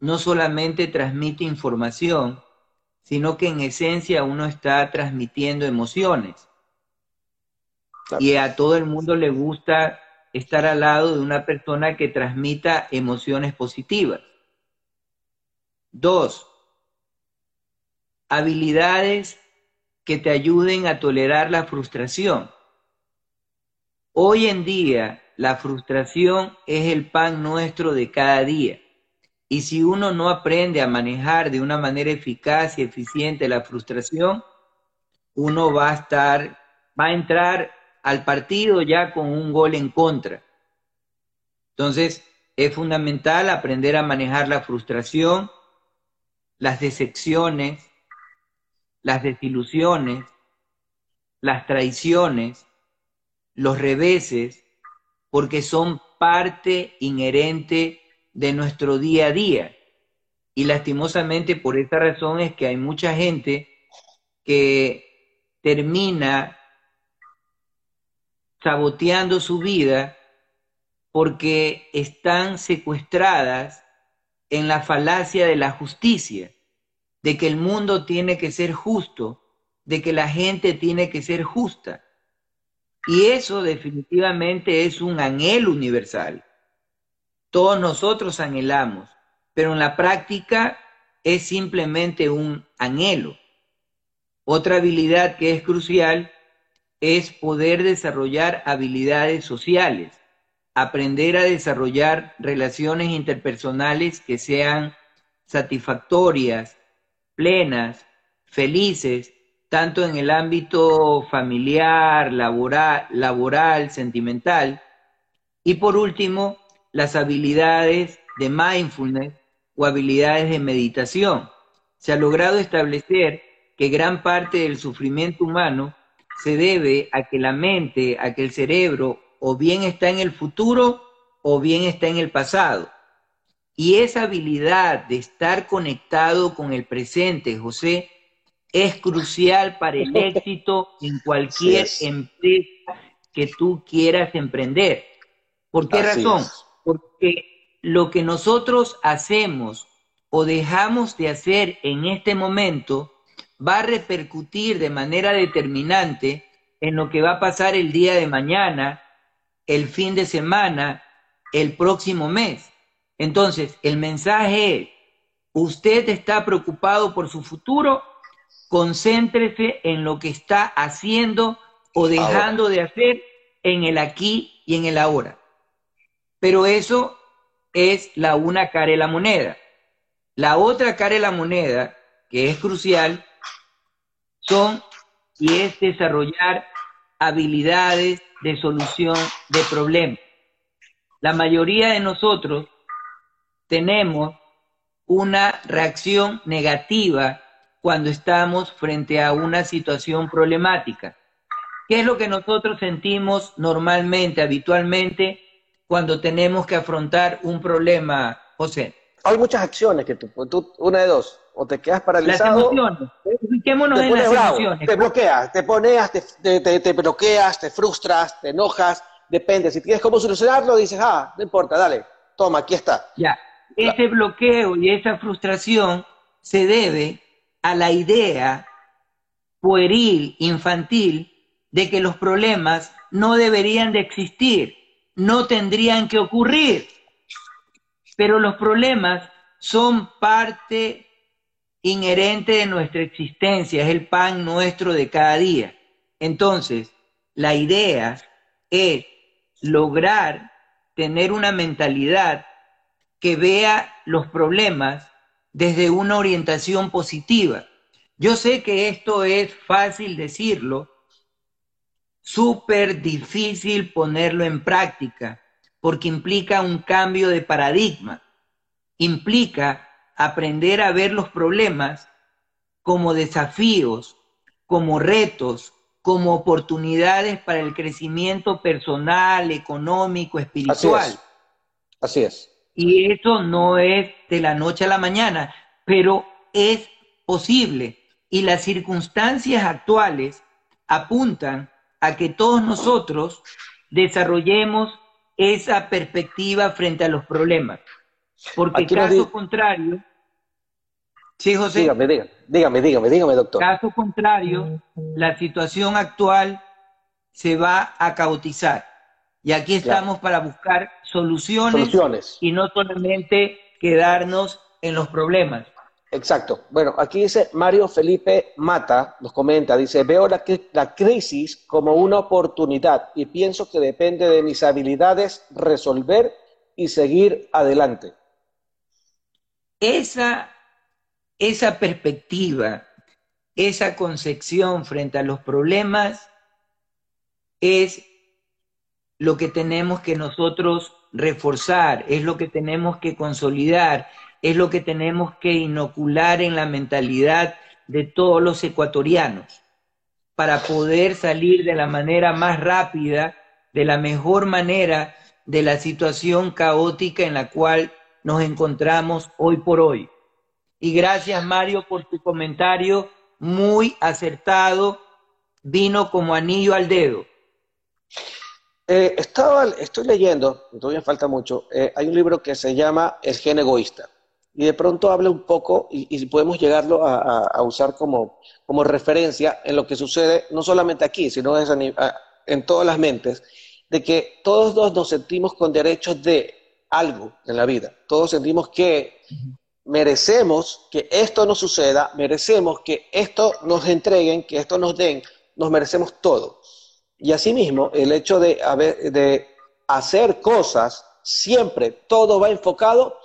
no solamente transmite información, sino que en esencia uno está transmitiendo emociones. Y a todo el mundo le gusta estar al lado de una persona que transmita emociones positivas. Dos, habilidades que te ayuden a tolerar la frustración. Hoy en día, la frustración es el pan nuestro de cada día. Y si uno no aprende a manejar de una manera eficaz y eficiente la frustración, uno va a estar, va a entrar al partido ya con un gol en contra. Entonces, es fundamental aprender a manejar la frustración las decepciones, las desilusiones, las traiciones, los reveses, porque son parte inherente de nuestro día a día. Y lastimosamente por esta razón es que hay mucha gente que termina saboteando su vida porque están secuestradas en la falacia de la justicia, de que el mundo tiene que ser justo, de que la gente tiene que ser justa. Y eso definitivamente es un anhelo universal. Todos nosotros anhelamos, pero en la práctica es simplemente un anhelo. Otra habilidad que es crucial es poder desarrollar habilidades sociales aprender a desarrollar relaciones interpersonales que sean satisfactorias, plenas, felices, tanto en el ámbito familiar, laboral, laboral, sentimental. Y por último, las habilidades de mindfulness o habilidades de meditación. Se ha logrado establecer que gran parte del sufrimiento humano se debe a que la mente, a que el cerebro o bien está en el futuro o bien está en el pasado. Y esa habilidad de estar conectado con el presente, José, es crucial para el éxito en cualquier empresa que tú quieras emprender. ¿Por qué razón? Porque lo que nosotros hacemos o dejamos de hacer en este momento va a repercutir de manera determinante en lo que va a pasar el día de mañana el fin de semana, el próximo mes. Entonces, el mensaje es, usted está preocupado por su futuro, concéntrese en lo que está haciendo o dejando de hacer en el aquí y en el ahora. Pero eso es la una cara de la moneda. La otra cara de la moneda, que es crucial, son y es desarrollar habilidades de solución de problemas. La mayoría de nosotros tenemos una reacción negativa cuando estamos frente a una situación problemática. ¿Qué es lo que nosotros sentimos normalmente, habitualmente, cuando tenemos que afrontar un problema, José? Hay muchas acciones que tú, una de dos, o te quedas paralizado. Las emociones. Ubiquémonos en las emociones. Te bloqueas, te poneas, te, te, bloqueas, te frustras, te enojas, depende. Si tienes cómo solucionarlo, dices, ah, no importa, dale, toma, aquí está. Ya, ese bloqueo y esa frustración se debe a la idea pueril, infantil, de que los problemas no deberían de existir, no tendrían que ocurrir. Pero los problemas son parte inherente de nuestra existencia, es el pan nuestro de cada día. Entonces, la idea es lograr tener una mentalidad que vea los problemas desde una orientación positiva. Yo sé que esto es fácil decirlo, súper difícil ponerlo en práctica, porque implica un cambio de paradigma, implica aprender a ver los problemas como desafíos, como retos, como oportunidades para el crecimiento personal, económico, espiritual. Así es. Y eso no es de la noche a la mañana, pero es posible. Y las circunstancias actuales apuntan a que todos nosotros desarrollemos esa perspectiva frente a los problemas. Porque caso contrario, sí, José. Dígame, dígame, dígame, dígame, dígame, doctor. Caso contrario, la situación actual se va a caotizar. Y aquí estamos para buscar soluciones, y no solamente quedarnos en los problemas. Exacto. Bueno, aquí dice Mario Felipe Mata, nos comenta, dice, veo la, crisis como una oportunidad y pienso que depende de mis habilidades resolver y seguir adelante. Esa, esa perspectiva, esa concepción frente a los problemas es lo que tenemos que nosotros reforzar, es lo que tenemos que consolidar, es lo que tenemos que inocular en la mentalidad de todos los ecuatorianos para poder salir de la manera más rápida, de la mejor manera de la situación caótica en la cual nos encontramos hoy por hoy. Y gracias Mario por tu comentario muy acertado, vino como anillo al dedo. Eh, estaba, estoy leyendo, todavía falta mucho, eh, hay un libro que se llama El gen egoísta y de pronto habla un poco y, podemos llegarlo a, usar como, como, referencia en lo que sucede no solamente aquí, sino en todas las mentes, de que todos nos sentimos con derechos de algo en la vida. Todos sentimos que merecemos que esto nos suceda, merecemos que esto nos entreguen, que esto nos den, nos merecemos todo. Y asimismo, el hecho de, de hacer cosas, siempre todo va enfocado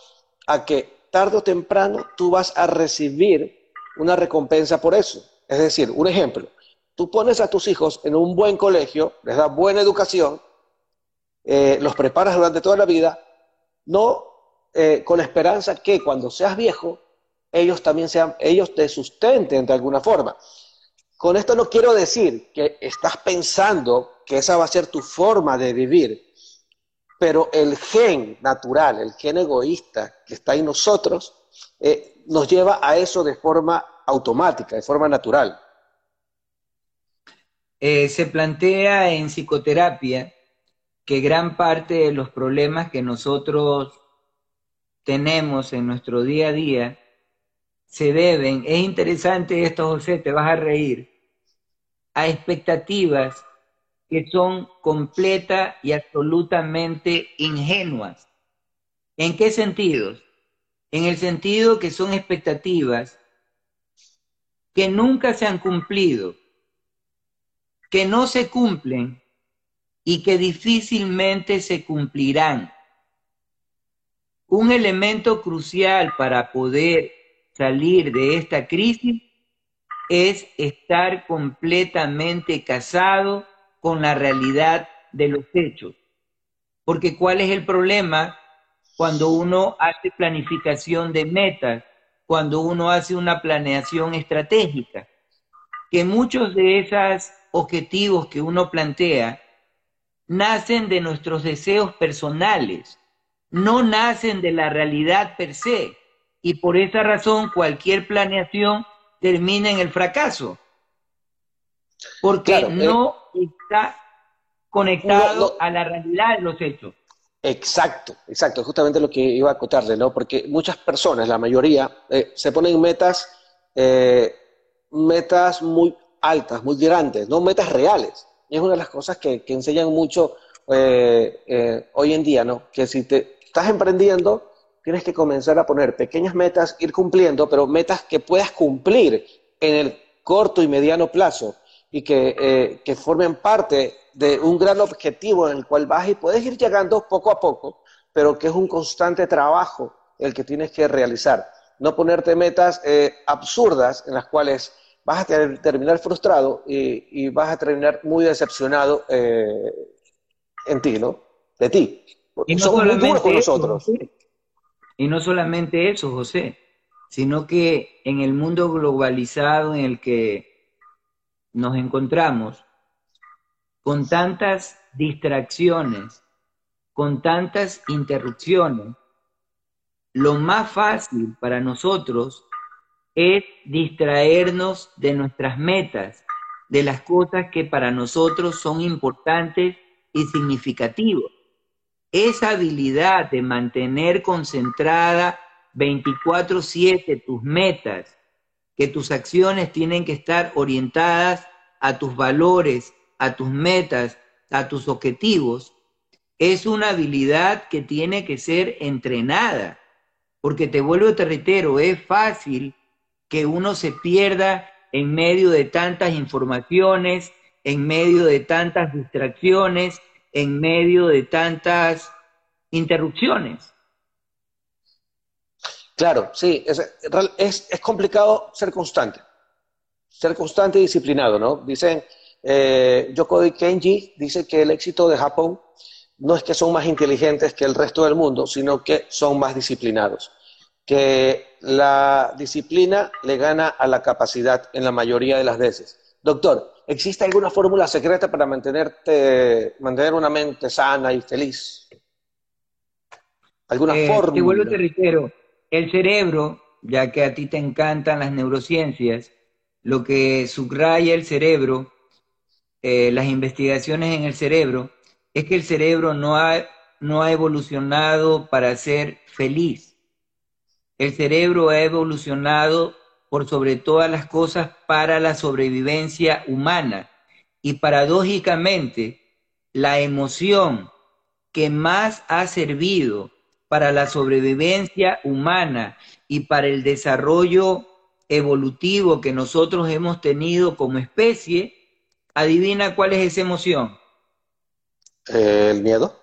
a que tarde o temprano tú vas a recibir una recompensa por eso. Es decir, un ejemplo, tú pones a tus hijos en un buen colegio, les das buena educación, eh, los preparas durante toda la vida, no eh, con la esperanza que cuando seas viejo, ellos también sean, ellos te sustenten de alguna forma. Con esto no quiero decir que estás pensando que esa va a ser tu forma de vivir, pero el gen natural, el gen egoísta que está en nosotros, eh, nos lleva a eso de forma automática, de forma natural. Eh, se plantea en psicoterapia que gran parte de los problemas que nosotros tenemos en nuestro día a día se deben, es interesante esto José, te vas a reír, a expectativas que son completa y absolutamente ingenuas. ¿En qué sentidos? En el sentido que son expectativas que nunca se han cumplido, que no se cumplen y que difícilmente se cumplirán. Un elemento crucial para poder salir de esta crisis es estar completamente casado con la realidad de los hechos. Porque ¿cuál es el problema cuando uno hace planificación de metas, cuando uno hace una planeación estratégica? Que muchos de esos objetivos que uno plantea nacen de nuestros deseos personales, no nacen de la realidad per se. Y por esa razón cualquier planeación termina en el fracaso. Porque no está conectado a la realidad de los hechos. Exacto, exacto, justamente lo que iba a acotarle, ¿no? Porque muchas personas, la mayoría, eh, se ponen metas eh, metas muy altas, muy grandes, no metas reales. Y es una de las cosas que, enseñan mucho eh, hoy en día, ¿no? Que si te estás emprendiendo, tienes que comenzar a poner pequeñas metas, ir cumpliendo, pero metas que puedas cumplir en el corto y mediano plazo y que, que formen parte de un gran objetivo en el cual vas y puedes ir llegando poco a poco, pero que es un constante trabajo el que tienes que realizar. No ponerte metas eh, absurdas en las cuales vas a terminar frustrado y, vas a terminar muy decepcionado eh, en ti, ¿no? De ti. Y no Somos muy duros con nosotros. Y no solamente eso, José, sino que en el mundo globalizado en el que nos encontramos, con tantas distracciones, con tantas interrupciones, lo más fácil para nosotros es distraernos de nuestras metas, de las cosas que para nosotros son importantes y significativas. Esa habilidad de mantener concentrada 24/7 tus metas, que tus acciones tienen que estar orientadas a tus valores, a tus metas, a tus objetivos, es una habilidad que tiene que ser entrenada. Porque te vuelvo, te reitero, es fácil que uno se pierda en medio de tantas informaciones, en medio de tantas distracciones, en medio de tantas interrupciones. Claro, sí, es, es, complicado ser constante, ser constante y disciplinado, ¿no? Dicen, eh, Yoko Kenji dice que el éxito de Japón no es que son más inteligentes que el resto del mundo, sino que son más disciplinados. Que la disciplina le gana a la capacidad en la mayoría de las veces. Doctor, ¿existe alguna fórmula secreta para mantenerte, mantener una mente sana y feliz? ¿Alguna fórmula? Eh, te vuelvo te reitero, el cerebro, ya que a ti te encantan las neurociencias, lo que subraya el cerebro, eh, las investigaciones en el cerebro, es que el cerebro no ha, no ha evolucionado para ser feliz. El cerebro ha evolucionado por sobre todas las cosas para la sobrevivencia humana. Y paradójicamente, la emoción que más ha servido para la sobrevivencia humana y para el desarrollo evolutivo que nosotros hemos tenido como especie, adivina cuál es esa emoción. ¿El miedo?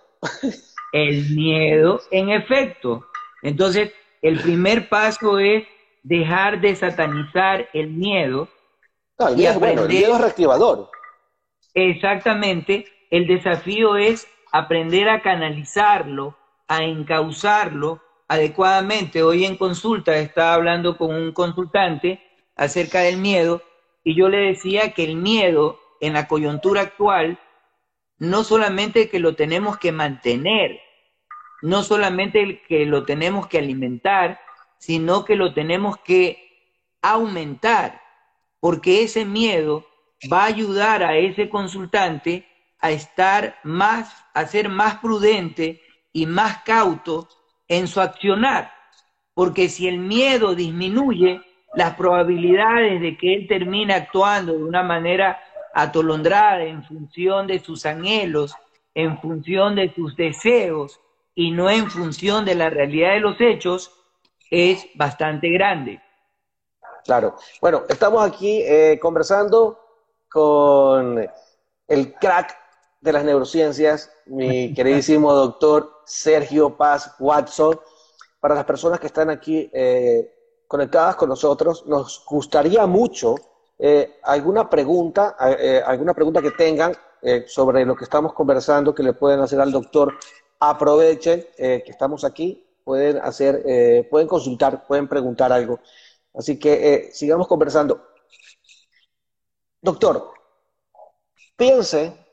El miedo, en efecto. Entonces, el primer paso es dejar de satanizar el miedo. El, miedo el miedo es reactivador. Exactamente. El desafío es aprender a canalizarlo, a encauzarlo adecuadamente. Hoy en consulta estaba hablando con un consultante acerca del miedo y yo le decía que el miedo en la coyuntura actual no solamente que lo tenemos que mantener, no solamente que lo tenemos que alimentar, sino que lo tenemos que aumentar, porque ese miedo va a ayudar a ese consultante a estar más, a ser más prudente y más cauto en su accionar, porque si el miedo disminuye, las probabilidades de que él termine actuando de una manera atolondrada en función de sus anhelos, en función de sus deseos y no en función de la realidad de los hechos, es bastante grande. Claro. Bueno, estamos aquí eh, conversando con el crack de las neurociencias, mi queridísimo doctor Sergio Paz Watson. Para las personas que están aquí eh, conectadas con nosotros, nos gustaría mucho eh, alguna pregunta, eh, alguna pregunta que tengan sobre lo que estamos conversando que le pueden hacer al doctor, aprovechen que estamos aquí, pueden hacer, pueden consultar, pueden preguntar algo. Así que sigamos conversando. Doctor, piense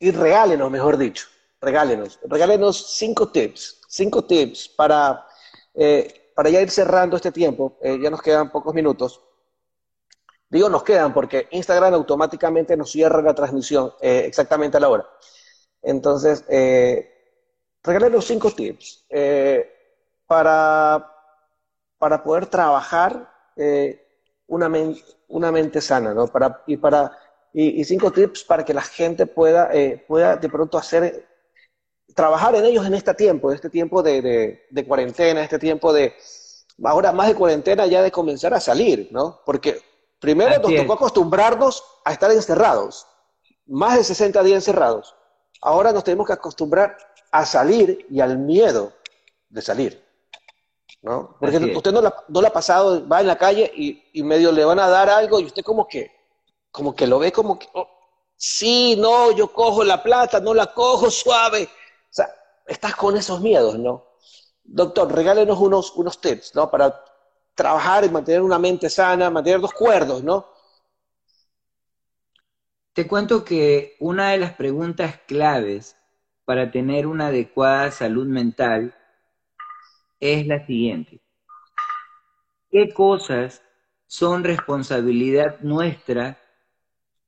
y regálenos, mejor dicho, regálenos, regálenos cinco tips, cinco tips para, para ya ir cerrando este tiempo, ya nos quedan pocos minutos Digo, nos quedan porque Instagram automáticamente nos cierra la transmisión eh, exactamente a la hora. Entonces, eh, los cinco tips eh, para, para poder trabajar eh, una, una mente sana, ¿no? Para, y, para, y, cinco tips para que la gente pueda, eh, pueda de pronto hacer, trabajar en ellos en este tiempo, este tiempo de, de, de cuarentena, este tiempo de, ahora más de cuarentena ya de comenzar a salir, ¿no? Porque primero nos tocó acostumbrarnos a estar encerrados, más de 60 días encerrados. Ahora nos tenemos que acostumbrar a salir y al miedo de salir. ¿no? Porque usted no la, no ha pasado, va en la calle y, medio le van a dar algo y usted como que, como que lo ve como que, oh, sí, no, yo cojo la plata, no la cojo suave. O sea, estás con esos miedos, ¿no? Doctor, regálenos unos, unos tips, ¿no? Para trabajar y mantener una mente sana, mantener dos cuerdos, ¿no? Te cuento que una de las preguntas claves para tener una adecuada salud mental es la siguiente. ¿Qué cosas son responsabilidad nuestra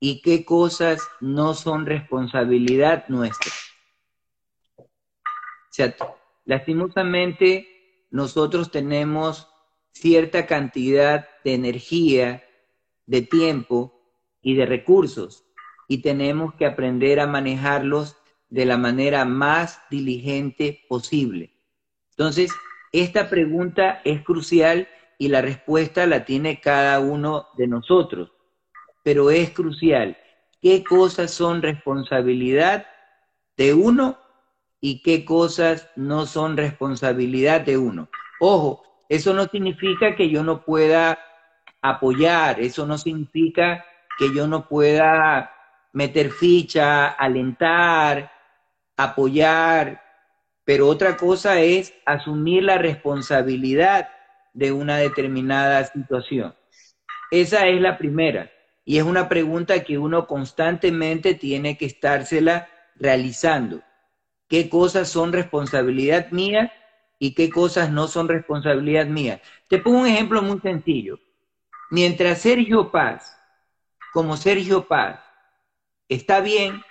y qué cosas no son responsabilidad nuestra? O sea, lastimosamente nosotros tenemos cierta cantidad de energía, de tiempo y de recursos y tenemos que aprender a manejarlos de la manera más diligente posible. Entonces, esta pregunta es crucial y la respuesta la tiene cada uno de nosotros, pero es crucial. ¿Qué cosas son responsabilidad de uno y qué cosas no son responsabilidad de uno? Ojo, eso no significa que yo no pueda apoyar, eso no significa que yo no pueda meter ficha, alentar, apoyar, pero otra cosa es asumir la responsabilidad de una determinada situación. Esa es la primera. Y es una pregunta que uno constantemente tiene que estársela realizando. ¿Qué cosas son responsabilidad mía y qué cosas no son responsabilidad mía? Te pongo un ejemplo muy sencillo. Mientras Sergio Paz, como Sergio Paz, está bien,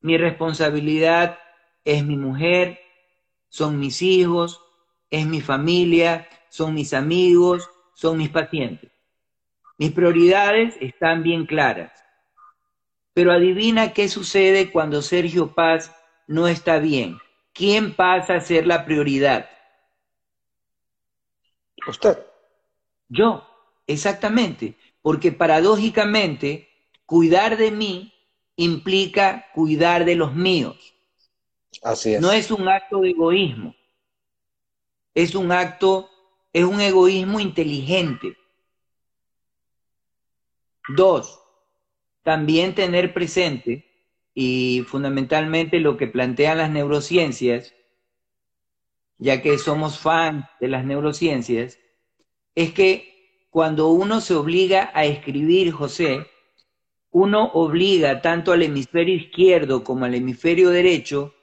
mi responsabilidad es mi mujer, son mis hijos, es mi familia, son mis amigos, son mis pacientes. Mis prioridades están bien claras. Pero adivina qué sucede cuando Sergio Paz no está bien. ¿Quién pasa a ser la prioridad? Usted. Yo, exactamente. Porque paradójicamente, cuidar de mí implica cuidar de los míos. Así es. No es un acto de egoísmo. Es un acto, es un egoísmo inteligente. Dos, también tener presente, y fundamentalmente lo que plantean las neurociencias, ya que somos fans de las neurociencias, es que cuando uno se obliga a escribir, José, uno obliga tanto al hemisferio izquierdo como al hemisferio derecho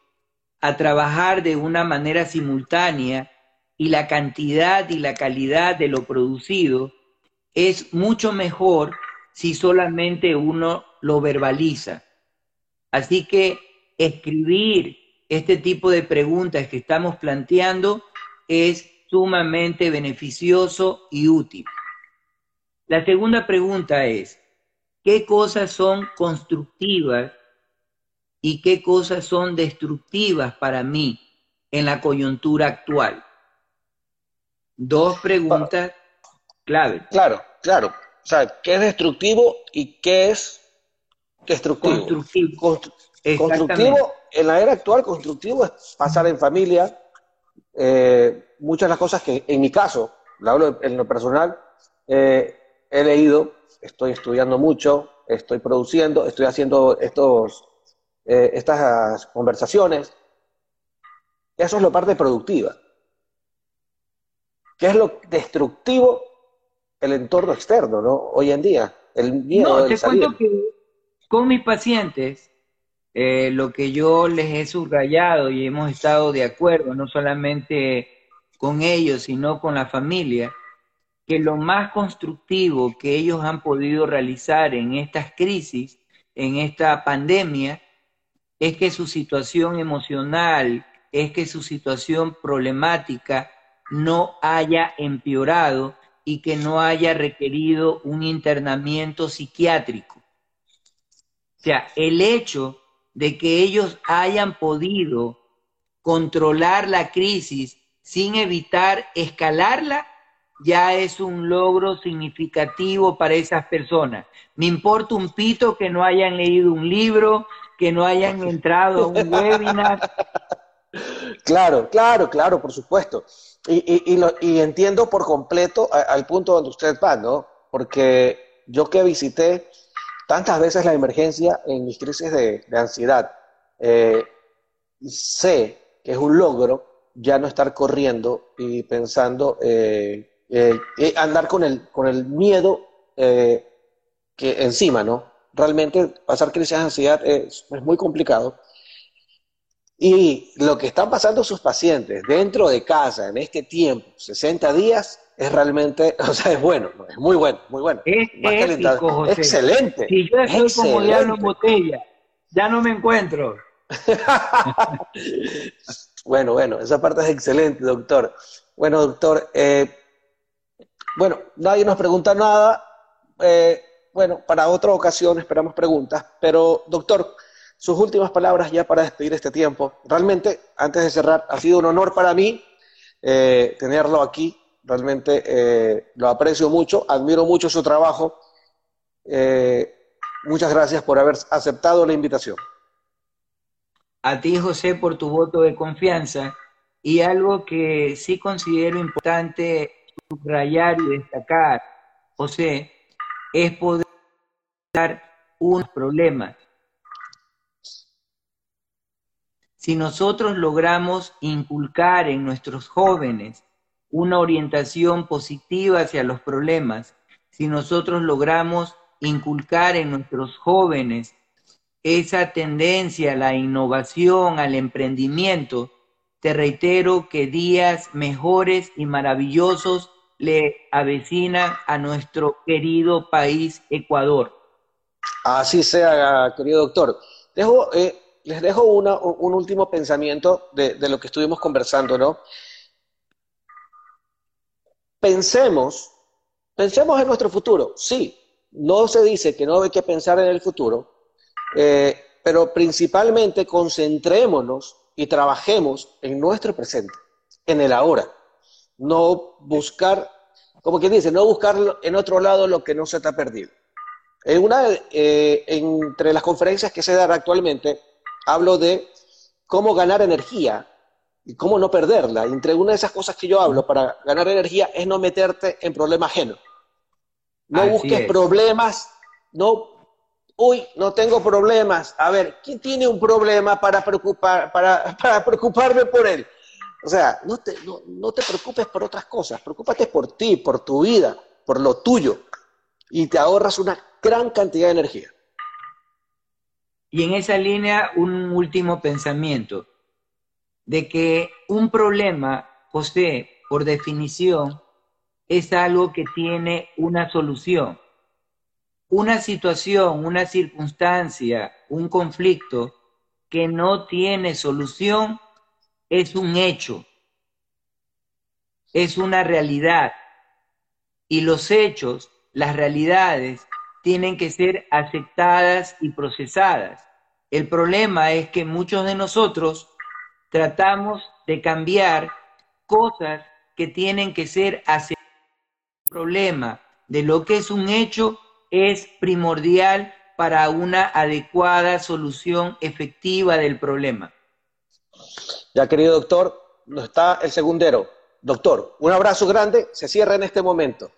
a trabajar de una manera simultánea y la cantidad y la calidad de lo producido es mucho mejor si solamente uno lo verbaliza. Así que escribir este tipo de preguntas que estamos planteando es sumamente beneficioso y útil. La segunda pregunta es, ¿qué cosas son constructivas y qué cosas son destructivas para mí en la coyuntura actual. Dos preguntas clave. Claro, claro. O sea, ¿qué es destructivo y qué es destructivo? Constructivo. constructivo, en la era actual, constructivo es pasar en familia. Eh, muchas de las cosas que, en mi caso, lo hablo en lo personal, eh, he leído, estoy estudiando mucho, estoy produciendo, estoy haciendo estos eh, estas conversaciones. Eso es lo parte productiva. ¿Qué es lo destructivo? El entorno externo, ¿no? Hoy en día, el miedo. No, te cuento que con mis pacientes, eh, lo que yo les he subrayado y hemos estado de acuerdo, no solamente con ellos, sino con la familia, que lo más constructivo que ellos han podido realizar en estas crisis, en esta pandemia, es que su situación emocional, es que su situación problemática no haya empeorado y que no haya requerido un internamiento psiquiátrico. O sea, el hecho de que ellos hayan podido controlar la crisis sin evitar escalarla, ya es un logro significativo para esas personas. Me importa un pito que no hayan leído un libro, que no hayan entrado a un webinar. Claro, claro, claro, por supuesto. Y, y, entiendo por completo al punto donde usted va, ¿no? Porque yo que visité tantas veces la emergencia en mis crisis de, ansiedad, eh, sé que es un logro ya no estar corriendo y pensando, eh, eh, andar con el, con el miedo que encima, ¿no? Realmente pasar crisis de ansiedad es, es muy complicado y lo que están pasando sus pacientes dentro de casa en este tiempo, 60 días, es realmente, o sea, es bueno, es muy bueno, muy bueno. Es épico, Excelente. Si yo estoy como diablo en botella, ya no me encuentro. bueno, bueno, esa parte es excelente, doctor. Bueno, doctor, eh, bueno, nadie nos pregunta nada. Eh, bueno, para otra ocasión esperamos preguntas, pero doctor, sus últimas palabras ya para despedir este tiempo. Realmente, antes de cerrar, ha sido un honor para mí eh, tenerlo aquí. Realmente eh, lo aprecio mucho, admiro mucho su trabajo. Eh, muchas gracias por haber aceptado la invitación. A ti, José, por tu voto de confianza. Y algo que sí considero importante subrayar y destacar, José, es poder dar unos problemas Si nosotros logramos inculcar en nuestros jóvenes una orientación positiva hacia los problemas, si nosotros logramos inculcar en nuestros jóvenes esa tendencia a la innovación, al emprendimiento, te reitero que días mejores y maravillosos le avecinan a nuestro querido país Ecuador. Así sea, querido doctor. Dejo eh, les dejo un último pensamiento de, lo que estuvimos conversando, ¿no? Pensemos, pensemos en nuestro futuro. Sí, no se dice que no hay que pensar en el futuro, eh, pero principalmente concentrémonos y trabajemos en nuestro presente, en el ahora. No buscar, como quien dice, no buscar en otro lado lo que no se ha perdido. En una, eh, entre las conferencias que se dan actualmente, hablo de cómo ganar energía y cómo no perderla. Entre una de esas cosas que yo hablo para ganar energía es no meterte en problemas ajenos. No busques problemas, no, uy, no tengo problemas. A ver, ¿quién tiene un problema para, preocupar, para, para preocuparme por él? O sea, no te, no, no te preocupes por otras cosas, preocúpate por ti, por tu vida, por lo tuyo, y te ahorras una gran cantidad de energía. Y en esa línea, un último pensamiento, de que un problema, José, por definición, es algo que tiene una solución. Una situación, una circunstancia, un conflicto que no tiene solución es un hecho, es una realidad. Y los hechos, las realidades, tienen que ser aceptadas y procesadas. El problema es que muchos de nosotros tratamos de cambiar cosas que tienen que ser aceptadas. El problema de lo que es un hecho es primordial para una adecuada solución efectiva del problema. Ya, querido doctor, nos está el segundero. Doctor, un abrazo grande, se cierra en este momento.